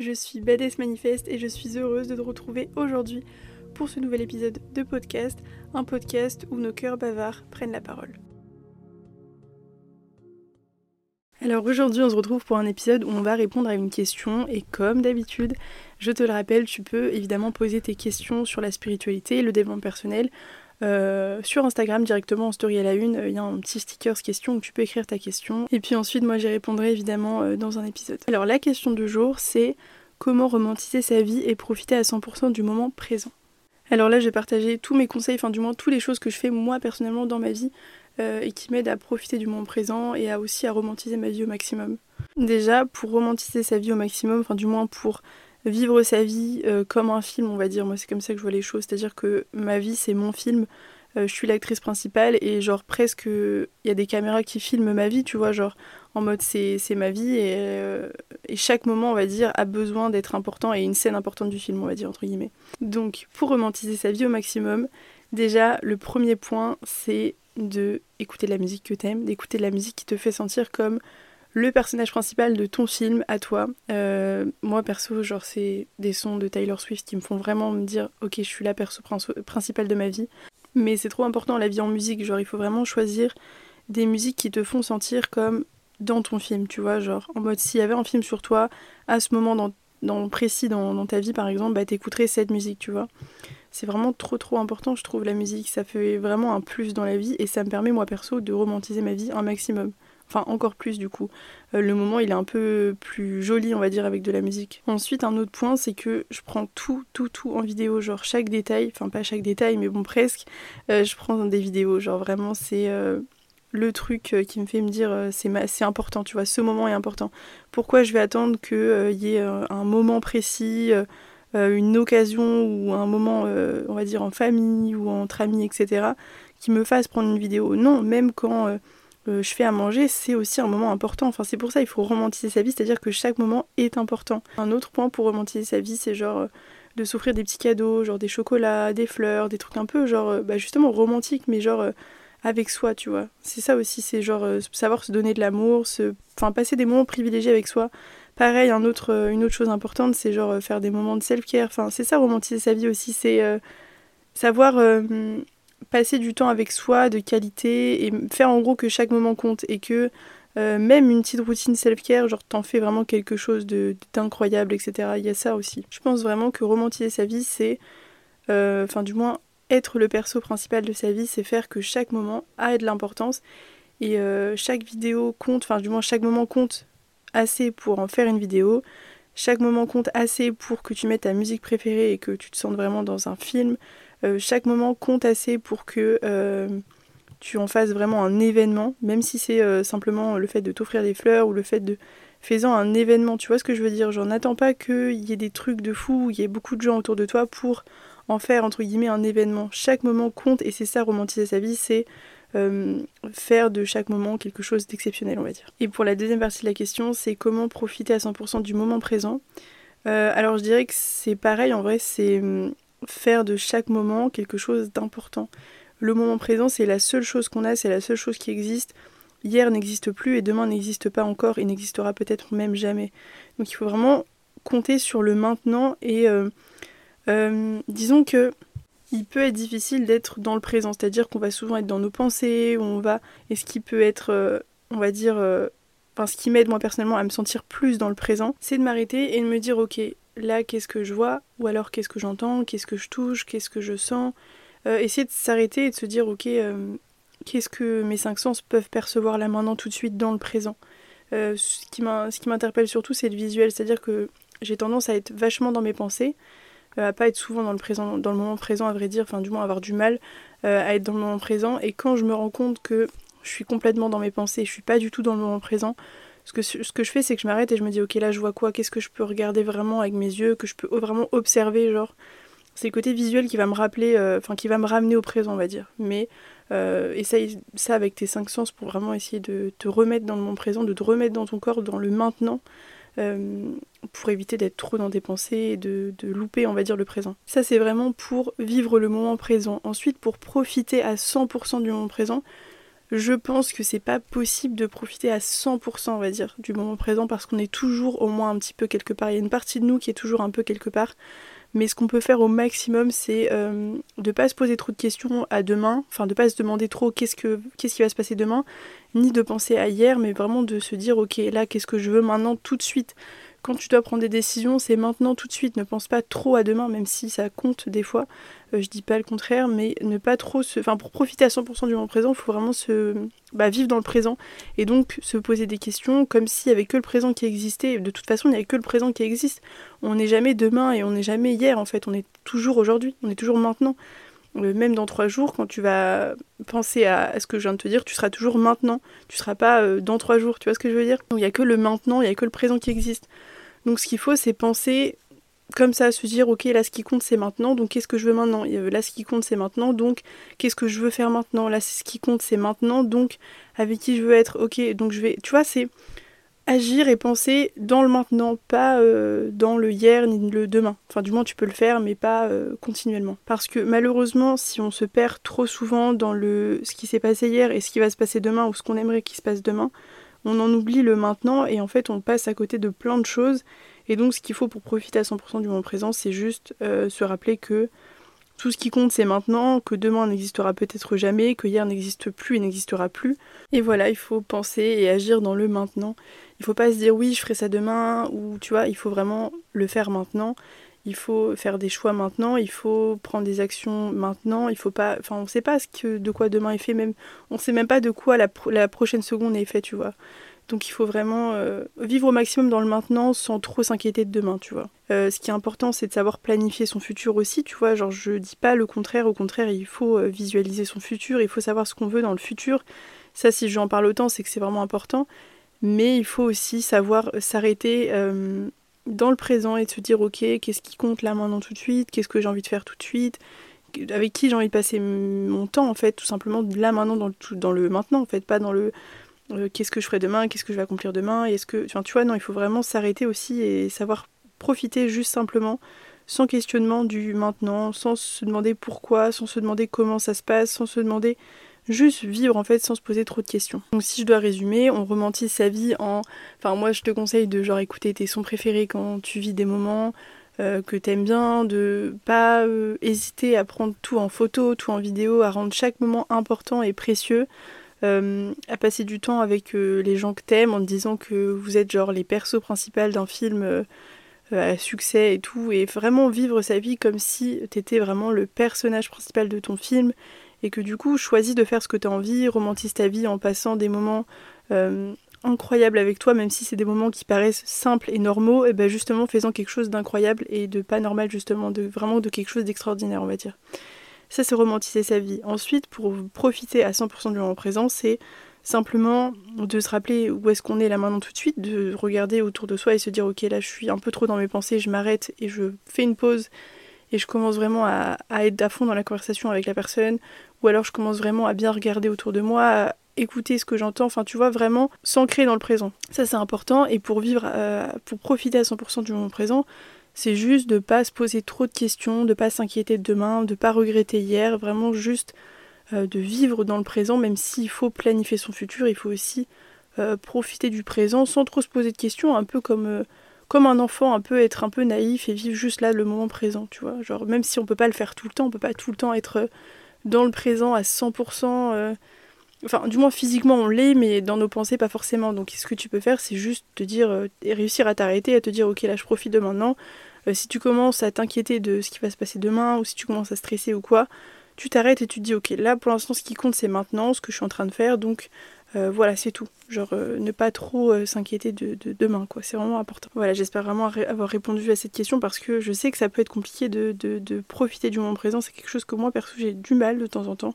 Je suis Badass Manifeste et je suis heureuse de te retrouver aujourd'hui pour ce nouvel épisode de podcast, un podcast où nos cœurs bavards prennent la parole. Alors aujourd'hui on se retrouve pour un épisode où on va répondre à une question et comme d'habitude, je te le rappelle, tu peux évidemment poser tes questions sur la spiritualité, le développement personnel, euh, sur Instagram directement en story à la une, il y a un petit sticker question où tu peux écrire ta question. Et puis ensuite, moi j'y répondrai évidemment euh, dans un épisode. Alors la question du jour, c'est comment romantiser sa vie et profiter à 100% du moment présent? Alors là, je vais partager tous mes conseils, enfin du moins toutes les choses que je fais moi personnellement dans ma vie euh, et qui m'aident à profiter du moment présent et aussi à romantiser ma vie au maximum. Déjà, pour romantiser sa vie au maximum, enfin du moins pour vivre sa vie euh, comme un film, on va dire. Moi, c'est comme ça que je vois les choses. C'est-à-dire que ma vie, c'est mon film. Euh, je suis l'actrice principale et genre presque il y a des caméras qui filment ma vie, tu vois, genre en mode c'est ma vie et, euh, et, chaque moment, on va dire, a besoin d'être important et une scène importante du film, on va dire, entre guillemets. Donc, pour romantiser sa vie au maximum, déjà, le premier point, c'est de écouter la musique que t'aimes, d'écouter la musique qui te fait sentir comme le personnage principal de ton film à toi. Euh, moi perso, genre c'est des sons de Taylor Swift qui me font vraiment me dire ok je suis la perso principale de ma vie. Mais c'est trop important la vie en musique, genre il faut vraiment choisir des musiques qui te font sentir comme dans ton film, tu vois, genre en mode s'il y avait un film sur toi à ce moment dans, dans précis dans, dans, ta vie par exemple, bah t'écouterais cette musique, tu vois. C'est vraiment trop trop important, je trouve la musique, ça fait vraiment un plus dans la vie et ça me permet moi perso de romantiser ma vie un maximum. Enfin, encore plus du coup. Euh, le moment, il est un peu plus joli, on va dire, avec de la musique. Ensuite, un autre point, c'est que je prends tout, tout, tout en vidéo. Genre, chaque détail, enfin, pas chaque détail, mais bon, presque. Euh, je prends des vidéos. Genre, vraiment, c'est euh, le truc qui me fait me dire c'est important, tu vois, ce moment est important. Pourquoi je vais attendre qu'il y ait un moment précis une occasion ou un moment, on va dire, en famille ou entre amis, etc., qui me fasse prendre une vidéo? Non, même quand je fais à manger, c'est aussi un moment important. Enfin, c'est pour ça il faut romantiser sa vie, c'est-à-dire que chaque moment est important. Un autre point pour romantiser sa vie, c'est genre euh, de s'offrir des petits cadeaux, genre des chocolats, des fleurs, des trucs un peu genre euh, bah, justement romantiques, mais genre avec soi, tu vois. C'est ça aussi, c'est genre savoir se donner de l'amour, enfin passer des moments privilégiés avec soi. Pareil, un autre, une autre chose importante, c'est genre faire des moments de self-care. Enfin, c'est ça romantiser sa vie aussi, c'est savoir passer du temps avec soi de qualité et faire en gros que chaque moment compte et que euh, même une petite routine self-care, genre t'en fais vraiment quelque chose d'incroyable, etc. Il y a ça aussi. Je pense vraiment que romantiser sa vie, c'est, euh, enfin du moins être le perso principal de sa vie, c'est faire que chaque moment a de l'importance et euh, chaque vidéo compte, enfin du moins chaque moment compte assez pour en faire une vidéo. Chaque moment compte assez pour que tu mettes ta musique préférée et que tu te sentes vraiment dans un film. Euh, chaque moment compte assez pour que euh, tu en fasses vraiment un événement, même si c'est euh, simplement le fait de t'offrir des fleurs ou le fait de faisant un événement. Tu vois ce que je veux dire? Genre, n'attends pas qu'il y ait des trucs de fou, il y ait beaucoup de gens autour de toi pour en faire entre guillemets un événement. Chaque moment compte et c'est ça romantiser sa vie, c'est faire de chaque moment quelque chose d'exceptionnel, on va dire. Et pour la deuxième partie de la question, c'est comment profiter à 100% du moment présent. alors je dirais que c'est pareil, en vrai, c'est faire de chaque moment quelque chose d'important. Le moment présent, c'est la seule chose qu'on a, c'est la seule chose qui existe. Hier n'existe plus et demain n'existe pas encore et n'existera peut-être même jamais. Donc il faut vraiment compter sur le maintenant et euh, euh, disons que il peut être difficile d'être dans le présent, c'est-à-dire qu'on va souvent être dans nos pensées, on va et ce qui peut être, euh, on va dire, enfin ce qui m'aide moi personnellement à me sentir plus dans le présent, c'est de m'arrêter et de me dire ok, là qu'est-ce que je vois, ou alors qu'est-ce que j'entends, qu'est-ce que je touche, qu'est-ce que je sens? Euh, essayer de s'arrêter et de se dire ok, euh, qu'est-ce que mes cinq sens peuvent percevoir là maintenant tout de suite dans le présent? Euh, ce qui m'interpelle surtout c'est le visuel, c'est-à-dire que j'ai tendance à être vachement dans mes pensées, à pas être souvent dans le présent, moment présent à vrai dire, enfin du moins avoir du mal à être dans le moment présent. Et quand je me rends compte que je suis complètement dans mes pensées, je suis pas du tout dans le moment présent, ce que, ce que je fais, c'est que je m'arrête et je me dis, ok, là, je vois quoi Qu'est-ce que je peux regarder vraiment avec mes yeux Que je peux vraiment observer, genre. C'est le côté visuel qui va me rappeler, euh, enfin, qui va me ramener au présent, on va dire. Mais euh, essaye ça avec tes cinq sens pour vraiment essayer de te remettre dans le moment présent, de te remettre dans ton corps, dans le maintenant. Euh, pour éviter d'être trop dans tes pensées et de, de, louper, on va dire, le présent. Ça, c'est vraiment pour vivre le moment présent. Ensuite, pour profiter à 100% du moment présent, je pense que c'est pas possible de profiter à 100%, on va dire, du moment présent parce qu'on est toujours au moins un petit peu quelque part. Il y a une partie de nous qui est toujours un peu quelque part. Mais ce qu'on peut faire au maximum, c'est euh, de pas se poser trop de questions à demain, enfin de pas se demander trop qu'est-ce, que, qu'est-ce qui va se passer demain, ni de penser à hier, mais vraiment de se dire ok là qu'est-ce que je veux maintenant tout de suite. Quand tu dois prendre des décisions, c'est maintenant tout de suite. Ne pense pas trop à demain, même si ça compte des fois. Euh, je dis pas le contraire, mais ne pas trop se. Enfin, pour profiter à 100% du moment présent, il faut vraiment se bah, vivre dans le présent et donc se poser des questions comme s'il n'y avait que le présent qui existait. De toute façon, il n'y a que le présent qui existe. On n'est jamais demain et on n'est jamais hier en fait. On est toujours aujourd'hui. On est toujours maintenant. Euh, même dans trois jours, quand tu vas penser à, ce que je viens de te dire, tu seras toujours maintenant. Tu seras pas euh, dans trois jours. Tu vois ce que je veux dire? Il n'y a que le maintenant, il n'y a que le présent qui existe. Donc ce qu'il faut, c'est penser comme ça, se dire, ok, là ce qui compte c'est maintenant, donc qu'est-ce que je veux maintenant? Là ce qui compte c'est maintenant, donc qu'est-ce que je veux faire maintenant? Là ce qui compte c'est maintenant, donc avec qui je veux être, ok, donc je vais... Tu vois, c'est agir et penser dans le maintenant, pas euh, dans le hier ni le demain. Enfin, du moins, tu peux le faire, mais pas euh, continuellement. Parce que malheureusement, si on se perd trop souvent dans le ce qui s'est passé hier et ce qui va se passer demain ou ce qu'on aimerait qu'il se passe demain, on en oublie le maintenant et en fait, on passe à côté de plein de choses et donc ce qu'il faut pour profiter à 100% du moment présent, c'est juste euh, se rappeler que tout ce qui compte c'est maintenant, que demain n'existera peut-être jamais, que hier n'existe plus et n'existera plus. Et voilà, il faut penser et agir dans le maintenant. Il faut pas se dire oui je ferai ça demain ou tu vois, il faut vraiment le faire maintenant. Il faut faire des choix maintenant, il faut prendre des actions maintenant, il faut pas. Enfin, on sait pas ce que, de quoi demain est fait, même. On sait même pas de quoi la, la prochaine seconde est faite, tu vois. Donc il faut vraiment euh, vivre au maximum dans le maintenant sans trop s'inquiéter de demain, tu vois. Euh, ce qui est important, c'est de savoir planifier son futur aussi, tu vois. Genre, je dis pas le contraire, au contraire, il faut euh, visualiser son futur, il faut savoir ce qu'on veut dans le futur. Ça, si j'en parle autant, c'est que c'est vraiment important. Mais il faut aussi savoir s'arrêter dans le présent et de se dire, ok, qu'est-ce qui compte là maintenant tout de suite? Qu'est-ce que j'ai envie de faire tout de suite? Avec qui j'ai envie de passer mon temps en fait tout simplement là maintenant dans le, dans le maintenant en fait pas dans le euh, qu'est-ce que je ferai demain, qu'est-ce que je vais accomplir demain, est-ce que, enfin, tu vois, non, il faut vraiment s'arrêter aussi et savoir profiter juste simplement, sans questionnement du maintenant, sans se demander pourquoi, sans se demander comment ça se passe, sans se demander juste vivre en fait sans se poser trop de questions. Donc si je dois résumer, on romantise sa vie en enfin moi je te conseille de genre écouter tes sons préférés quand tu vis des moments euh, que t'aimes bien, de pas euh, hésiter à prendre tout en photo, tout en vidéo, à rendre chaque moment important et précieux. Euh, à passer du temps avec les gens que t'aimes en te disant que vous êtes genre les persos principaux d'un film à succès et tout, et vraiment vivre sa vie comme si t'étais vraiment le personnage principal de ton film, et que du coup choisis de faire ce que t'as envie, romantise ta vie en passant des moments incroyables avec toi, même si c'est des moments qui paraissent simples et normaux, et ben justement faisant quelque chose d'incroyable et de pas normal justement, de vraiment de quelque chose d'extraordinaire on va dire. Ça, c'est romantiser sa vie. Ensuite, pour profiter à 100% du moment présent, c'est simplement de se rappeler où est-ce qu'on est là maintenant tout de suite, de regarder autour de soi et se dire ok là je suis un peu trop dans mes pensées, je m'arrête et je fais une pause et je commence vraiment à, être à fond dans la conversation avec la personne ou alors je commence vraiment à bien regarder autour de moi, à écouter ce que j'entends, enfin tu vois vraiment s'ancrer dans le présent. Ça c'est important et pour vivre, euh, pour profiter à 100% du moment présent, c'est juste de pas se poser trop de questions, de pas s'inquiéter de demain, de pas regretter hier, vraiment juste euh, de vivre dans le présent, même s'il faut planifier son futur, il faut aussi euh, profiter du présent sans trop se poser de questions, un peu comme, comme un enfant, un peu être un peu naïf et vivre juste là le moment présent, tu vois. Genre même si on peut pas le faire tout le temps, on peut pas tout le temps être dans le présent à 100%. Enfin, du moins physiquement on l'est, mais dans nos pensées pas forcément. Donc ce que tu peux faire, c'est juste te dire, et réussir à t'arrêter, à te dire ok là je profite de maintenant, euh, si tu commences à t'inquiéter de ce qui va se passer demain ou si tu commences à stresser ou quoi, tu t'arrêtes et tu te dis ok là pour l'instant ce qui compte c'est maintenant ce que je suis en train de faire donc euh, voilà c'est tout genre euh, ne pas trop s'inquiéter de, demain quoi c'est vraiment important voilà j'espère vraiment avoir répondu à cette question parce que je sais que ça peut être compliqué de, profiter du moment présent c'est quelque chose que moi perso j'ai du mal de temps en temps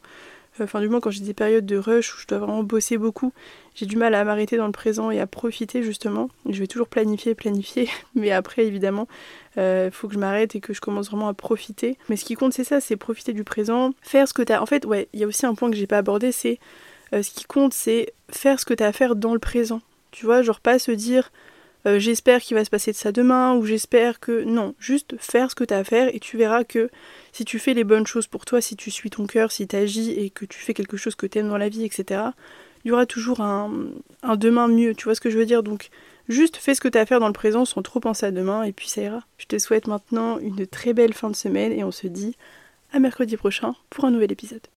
enfin du moins quand j'ai des périodes de rush où je dois vraiment bosser beaucoup, j'ai du mal à m'arrêter dans le présent et à profiter justement. Je vais toujours planifier, planifier, mais après évidemment, il euh, faut que je m'arrête et que je commence vraiment à profiter. Mais ce qui compte c'est ça, c'est profiter du présent, faire ce que tu as. En fait, ouais, il y a aussi un point que j'ai pas abordé, c'est euh, ce qui compte, c'est faire ce que tu as à faire dans le présent. Tu vois, genre pas se dire euh, j'espère qu'il va se passer de ça demain ou j'espère que non, juste faire ce que tu as à faire et tu verras que si tu fais les bonnes choses pour toi, si tu suis ton cœur, si tu agis et que tu fais quelque chose que tu aimes dans la vie, etc., il y aura toujours un, un demain mieux, tu vois ce que je veux dire? Donc juste fais ce que tu as à faire dans le présent sans trop penser à demain et puis ça ira. Je te souhaite maintenant une très belle fin de semaine et on se dit à mercredi prochain pour un nouvel épisode.